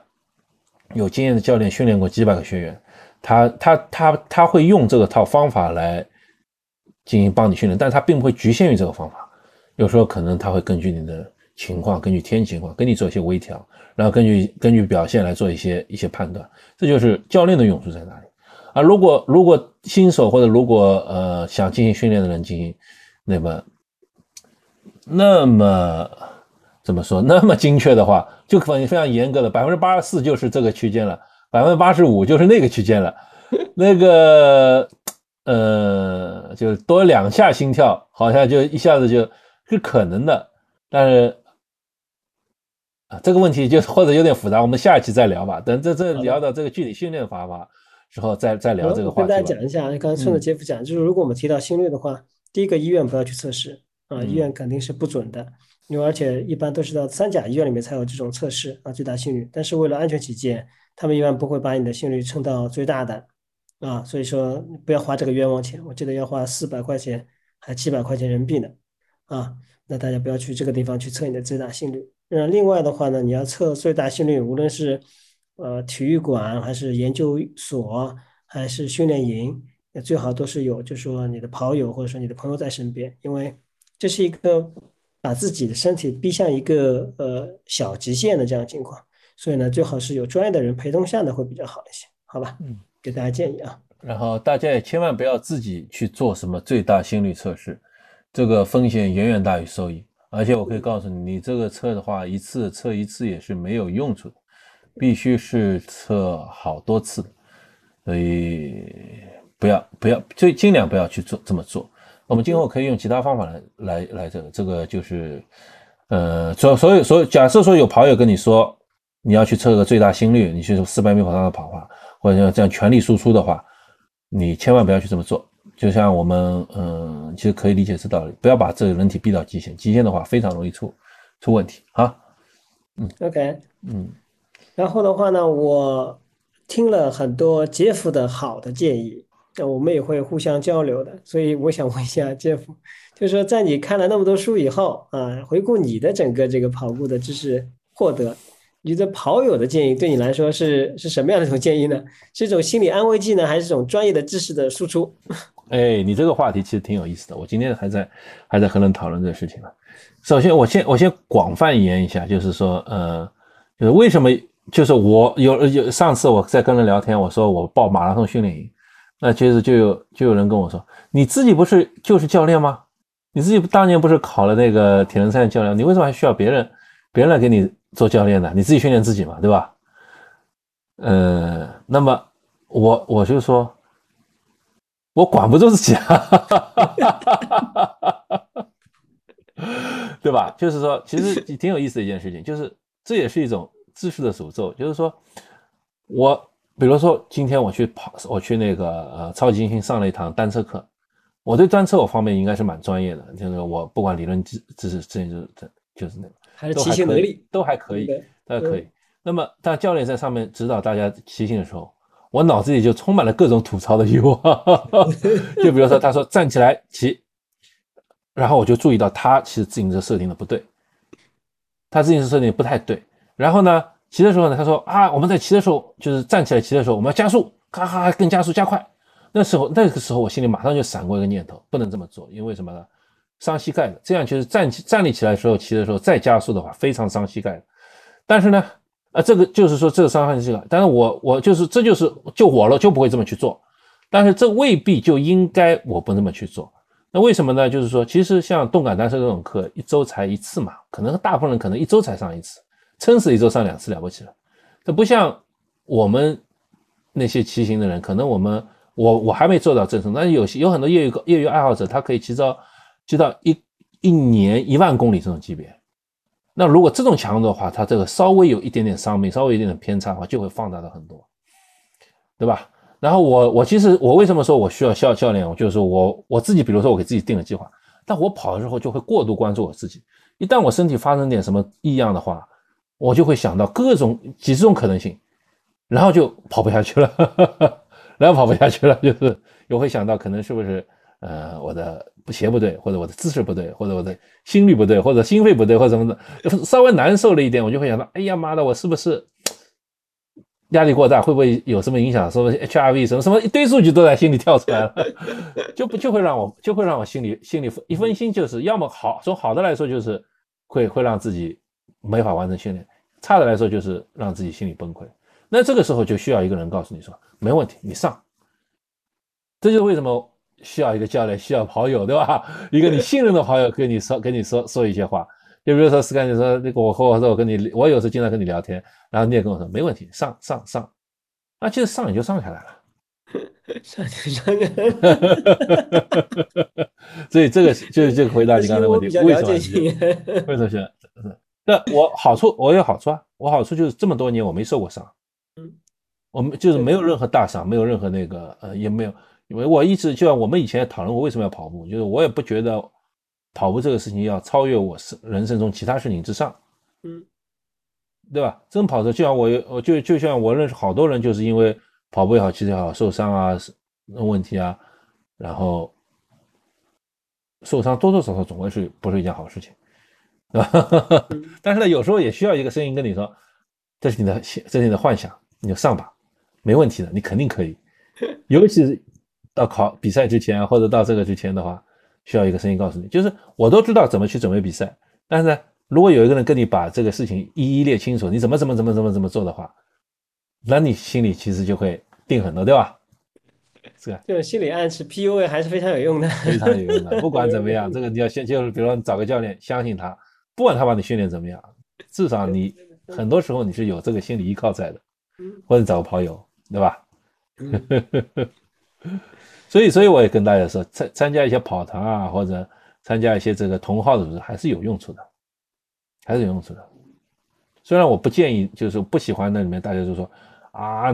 有经验的教练训练过几百个学员，他他他他会用这个套方法来进行帮你训练，但是他并不会局限于这个方法。有时候可能他会根据你的情况，根据天气情况，跟你做一些微调，然后根据根据表现来做一些一些判断。这就是教练的用处在哪里。啊，如果如果新手或者如果呃想进行训练的人进行，那么那么。怎么说？那么精确的话，就可能非常严格的，百分之八十四就是这个区间了，百分之八十五就是那个区间了。那个，呃，就多两下心跳，好像就一下子就是可能的。但是啊，这个问题就或者有点复杂，我们下一期再聊吧。等这这聊到这个具体训练方法之后，再再聊这个话题。跟大家讲一下，刚才顺着杰夫讲，就是如果我们提到心率的话，第一个医院不要去测试啊，医院肯定是不准的。因为而且一般都是到三甲医院里面才有这种测试啊，最大心率。但是为了安全起见，他们一般不会把你的心率称到最大的啊，所以说不要花这个冤枉钱。我记得要花四百块钱还七百块钱人民币呢啊，那大家不要去这个地方去测你的最大心率。那另外的话呢，你要测最大心率，无论是呃体育馆还是研究所还是训练营，最好都是有，就是说你的跑友或者说你的朋友在身边，因为这是一个。把自己的身体逼向一个呃小极限的这样情况，所以呢，最好是有专业的人陪同下的会比较好一些，好吧？嗯，给大家建议啊。然后大家也千万不要自己去做什么最大心率测试，这个风险远远大于收益。而且我可以告诉你，你这个测的话，一次测一次也是没有用处的，必须是测好多次的。所以不要不要，最尽量不要去做这么做。我们今后可以用其他方法来来来，这个这个就是，呃，所所以所以，假设说有跑友跟你说你要去测个最大心率，你去四百米跑道的跑话，或者像这样全力输出的话，你千万不要去这么做。就像我们，嗯，其实可以理解这道理，不要把这个人体逼到极限，极限的话非常容易出出问题啊。嗯，OK，嗯，然后的话呢，我听了很多杰夫的好的建议。那我们也会互相交流的，所以我想问一下 Jeff，，就是说在你看了那么多书以后啊，回顾你的整个这个跑步的知识获得，你的跑友的建议对你来说是是什么样的一种建议呢？是一种心理安慰剂呢，还是一种专业的知识的输出？哎，你这个话题其实挺有意思的，我今天还在还在和人讨论这个事情呢。首先，我先我先广泛言一下，就是说，呃，就是为什么，就是我有有上次我在跟人聊天，我说我报马拉松训练营。那接着就有就有人跟我说：“你自己不是就是教练吗？你自己当年不是考了那个铁人三项教练？你为什么还需要别人别人来给你做教练呢？你自己训练自己嘛，对吧？”呃，那么我我就说，我管不住自己啊，对吧？就是说，其实挺有意思的一件事情，就是这也是一种知识的诅咒，就是说我。比如说，今天我去跑，我去那个呃超级金星上了一堂单车课，我对单车我方面应该是蛮专业的，就是我不管理论知知识，这就是这就是那个，还是骑行能力都还可以，都还可以。那么当教练在上面指导大家骑行的时候，我脑子里就充满了各种吐槽的欲望。就比如说，他说站起来骑，然后我就注意到他其实自行车设定的不对，他自行车设定不太对，然后呢？骑的时候呢，他说啊，我们在骑的时候，就是站起来骑的时候，我们要加速，咔咔更加速加快。那时候那个时候，我心里马上就闪过一个念头，不能这么做，因为什么呢？伤膝盖的。这样就是站起站立起来时候，骑的时候再加速的话，非常伤膝盖的。但是呢，啊，这个就是说这个伤害膝盖。但是我我就是这就是就我了，就不会这么去做。但是这未必就应该我不那么去做。那为什么呢？就是说，其实像动感单车这种课，一周才一次嘛，可能大部分人可能一周才上一次。撑死一周上两次了不起了，这不像我们那些骑行的人，可能我们我我还没做到正程，但是有些有很多业余业余爱好者，他可以骑到骑到一一年一万公里这种级别。那如果这种强度的话，他这个稍微有一点点伤病，稍微有一点点偏差的话，就会放大到很多，对吧？然后我我其实我为什么说我需要教教练？就是我我自己，比如说我给自己定了计划，但我跑的时候就会过度关注我自己。一旦我身体发生点什么异样的话，我就会想到各种几十种可能性，然后就跑不下去了，然后跑不下去了，就是我会想到可能是不是呃我的鞋不对，或者我的姿势不对，或者我的心率不对，或者心肺不对，或者什么的，稍微难受了一点，我就会想到，哎呀妈的，我是不是？压力过大会不会有什么影响？什么 HRV 什么什么一堆数据都在心里跳出来了，就不就会让我就会让我心里心里一分心，就是要么好从好的来说就是会会让自己没法完成训练，差的来说就是让自己心理崩溃。那这个时候就需要一个人告诉你说没问题，你上。这就是为什么需要一个教练，需要跑友，对吧？一个你信任的跑友跟你说跟你说说一些话。就比如说，斯干，你说那个我和我说我跟你，我有时候经常跟你聊天，然后你也跟我说没问题，上上上，那，其实上也就上下来了，上就上下来了。所以这个就就回答你刚才的问题，为什么？为什么选？那我好处我有好处啊，我好处就是这么多年我没受过伤，嗯，我们就是没有任何大伤，没有任何那个呃也没有，因为我一直就像我们以前也讨论过为什么要跑步，就是我也不觉得。跑步这个事情要超越我生人生中其他事情之上，嗯，对吧？真跑的就像我，我就就像我认识好多人，就是因为跑步也好，骑车也好，受伤啊，问题啊，然后受伤多多少少总归是不是一件好事情？但是呢，有时候也需要一个声音跟你说，这是你的，这是你的幻想，你就上吧，没问题的，你肯定可以。尤其是到考比赛之前或者到这个之前的话。需要一个声音告诉你，就是我都知道怎么去准备比赛，但是呢，如果有一个人跟你把这个事情一一列清楚，你怎么怎么怎么怎么怎么做的话，那你心里其实就会定很多，对吧？是吧？这种心理暗示 PUA 还是非常有用的，非常有用的。不管怎么样，这个你要先就是，比如说你找个教练，相信他，不管他把你训练怎么样，至少你很多时候你是有这个心理依靠在的，或者找个跑友，对吧？所以，所以我也跟大家说，参参加一些跑团啊，或者参加一些这个同号的组织，还是有用处的，还是有用处的。虽然我不建议，就是不喜欢那里面大家就说啊，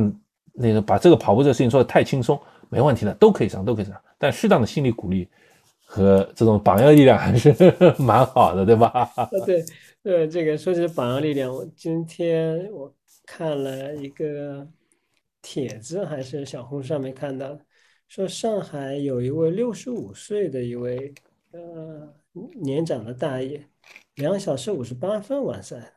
那个把这个跑步这个事情说的太轻松，没问题的，都可以上，都可以上。但适当的心理鼓励和这种榜样力量还是蛮好的，对吧？对，对，这个说起榜样力量，我今天我看了一个帖子，还是小红书上面看到。说上海有一位六十五岁的一位呃年长的大爷，两小时五十八分完赛，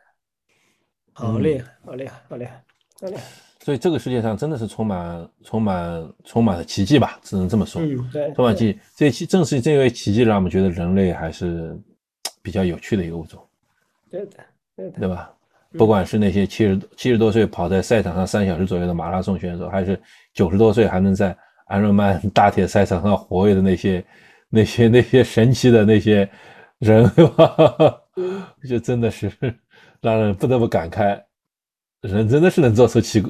好厉害，好厉害，好厉害，好厉害！所以这个世界上真的是充满、充满、充满了奇迹吧？只能这么说。嗯，对，充满奇迹。这奇正是这位奇迹，让我们觉得人类还是比较有趣的一个物种。对的，对的，对吧？不管是那些七十七十多岁跑在赛场上三小时左右的马拉松选手，还是九十多岁还能在。安若曼大铁赛场上活跃的那些、那些、那些神奇的那些人，就真的是让人不得不感慨，人真的是能做出奇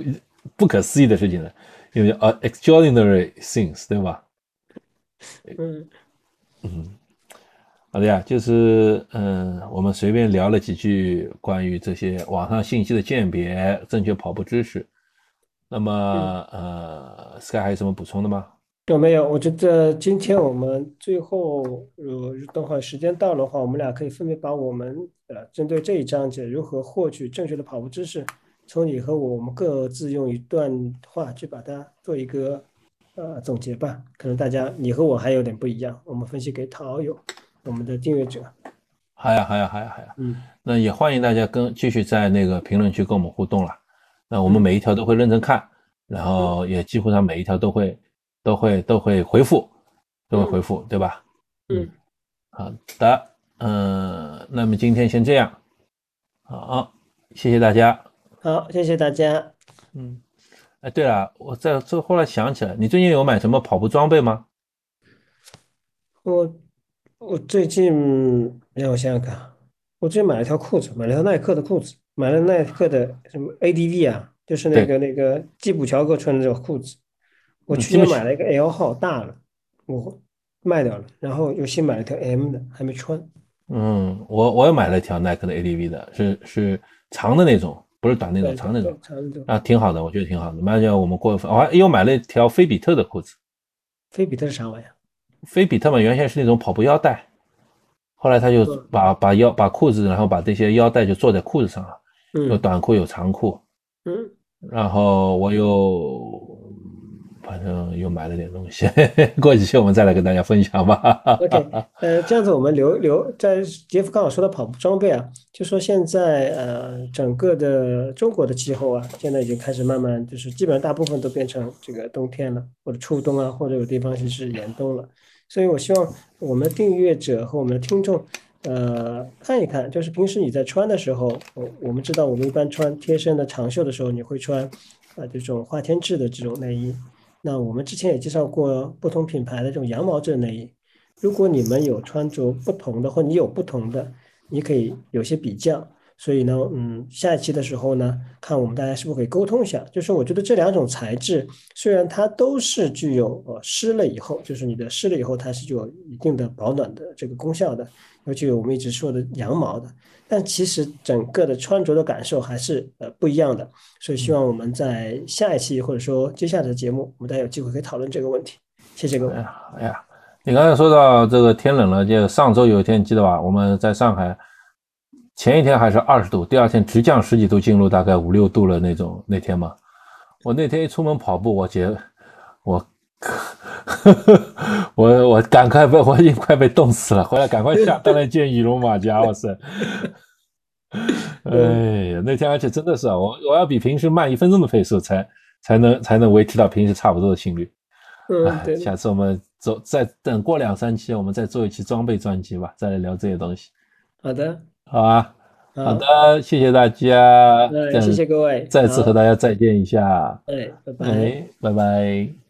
不可思议的事情的，因为啊，extraordinary things，对吧？嗯嗯，好的呀，就是嗯，我们随便聊了几句关于这些网上信息的鉴别、正确跑步知识。那么，呃，Sky 还有什么补充的吗？有没有？我觉得今天我们最后，如等会时间到的话，我们俩可以分别把我们呃针对这一章节如何获取正确的跑步知识，从你和我，我们各自用一段话去把它做一个呃总结吧。可能大家你和我还有点不一样，我们分析给好友，我们的订阅者。好呀，好呀，好呀，好呀。嗯，那也欢迎大家跟继续在那个评论区跟我们互动了。那我们每一条都会认真看，然后也几乎上每一条都会都会都会回复，都会回复，对吧？嗯，好的，嗯，那么今天先这样，好，谢谢大家。好，谢谢大家。嗯，哎，对了，我在这后来想起来，你最近有买什么跑步装备吗？我我最近让我想想看，我最近买了条裤子，买了条耐克的裤子。买了耐克的什么 ADV 啊，就是那个那个基普乔格穿的这个裤子。我去年买了一个 L 号大了，我卖掉了，然后又新买了条 M 的，还没穿。嗯，我我也买了一条耐克的 ADV 的，是是长的那种，不是短那种，长那种长那种。啊，挺好的，我觉得挺好的。妈叫我们过，我还又买了一条菲比特的裤子。菲比特是啥玩意儿？菲比特嘛，原先是那种跑步腰带，后来他就嗯把把腰把裤子，然后把这些腰带就做在裤子上了，有嗯短裤有长裤，嗯，然后我又反正又买了点东西，过几期我们再来跟大家分享吧。OK，呃，这样子我们留留在杰夫刚好说到跑步装备啊，就说现在呃整个的中国的气候啊，现在已经开始慢慢就是基本上大部分都变成这个冬天了，或者初冬啊，或者有地方是严冬了，所以我希望我们的订阅者和我们的听众。呃，看一看，就是平时你在穿的时候，我我们知道我们一般穿贴身的长袖的时候，你会穿啊、这种花天制的这种内衣。那我们之前也介绍过不同品牌的这种羊毛质的内衣。如果你们有穿着不同的，或你有不同的，你可以有些比较。所以呢，嗯，下一期的时候呢，看我们大家是不是可以沟通一下。就是我觉得这两种材质，虽然它都是具有呃湿了以后，就是你的湿了以后，它是具有一定的保暖的这个功效的，尤其我们一直说的羊毛的，但其实整个的穿着的感受还是呃不一样的。所以希望我们在下一期或者说接下来的节目，我们大家有机会可以讨论这个问题。谢谢各位哎。呀，哎呀，你刚才说到这个天冷了，就上周有一天你记得吧？我们在上海，前一天还是二十度，第二天直降十几度，进入大概五六度了那种那天嘛。我那天一出门跑步，我觉我 我我赶快被我已经快被冻死了，回来赶快下单了件羽绒马甲，哇塞！哎呀，那天而且真的是啊，我我要比平时慢一分钟的配速才才能才能维持到平时差不多的心率。嗯，哎，对，下次我们走再等过两三期，我们再做一期装备专辑吧，再来聊这些东西，好的，好啊？好好的，谢谢大家，谢谢各位，再次和大家再见一下，对，拜拜。哎，拜拜。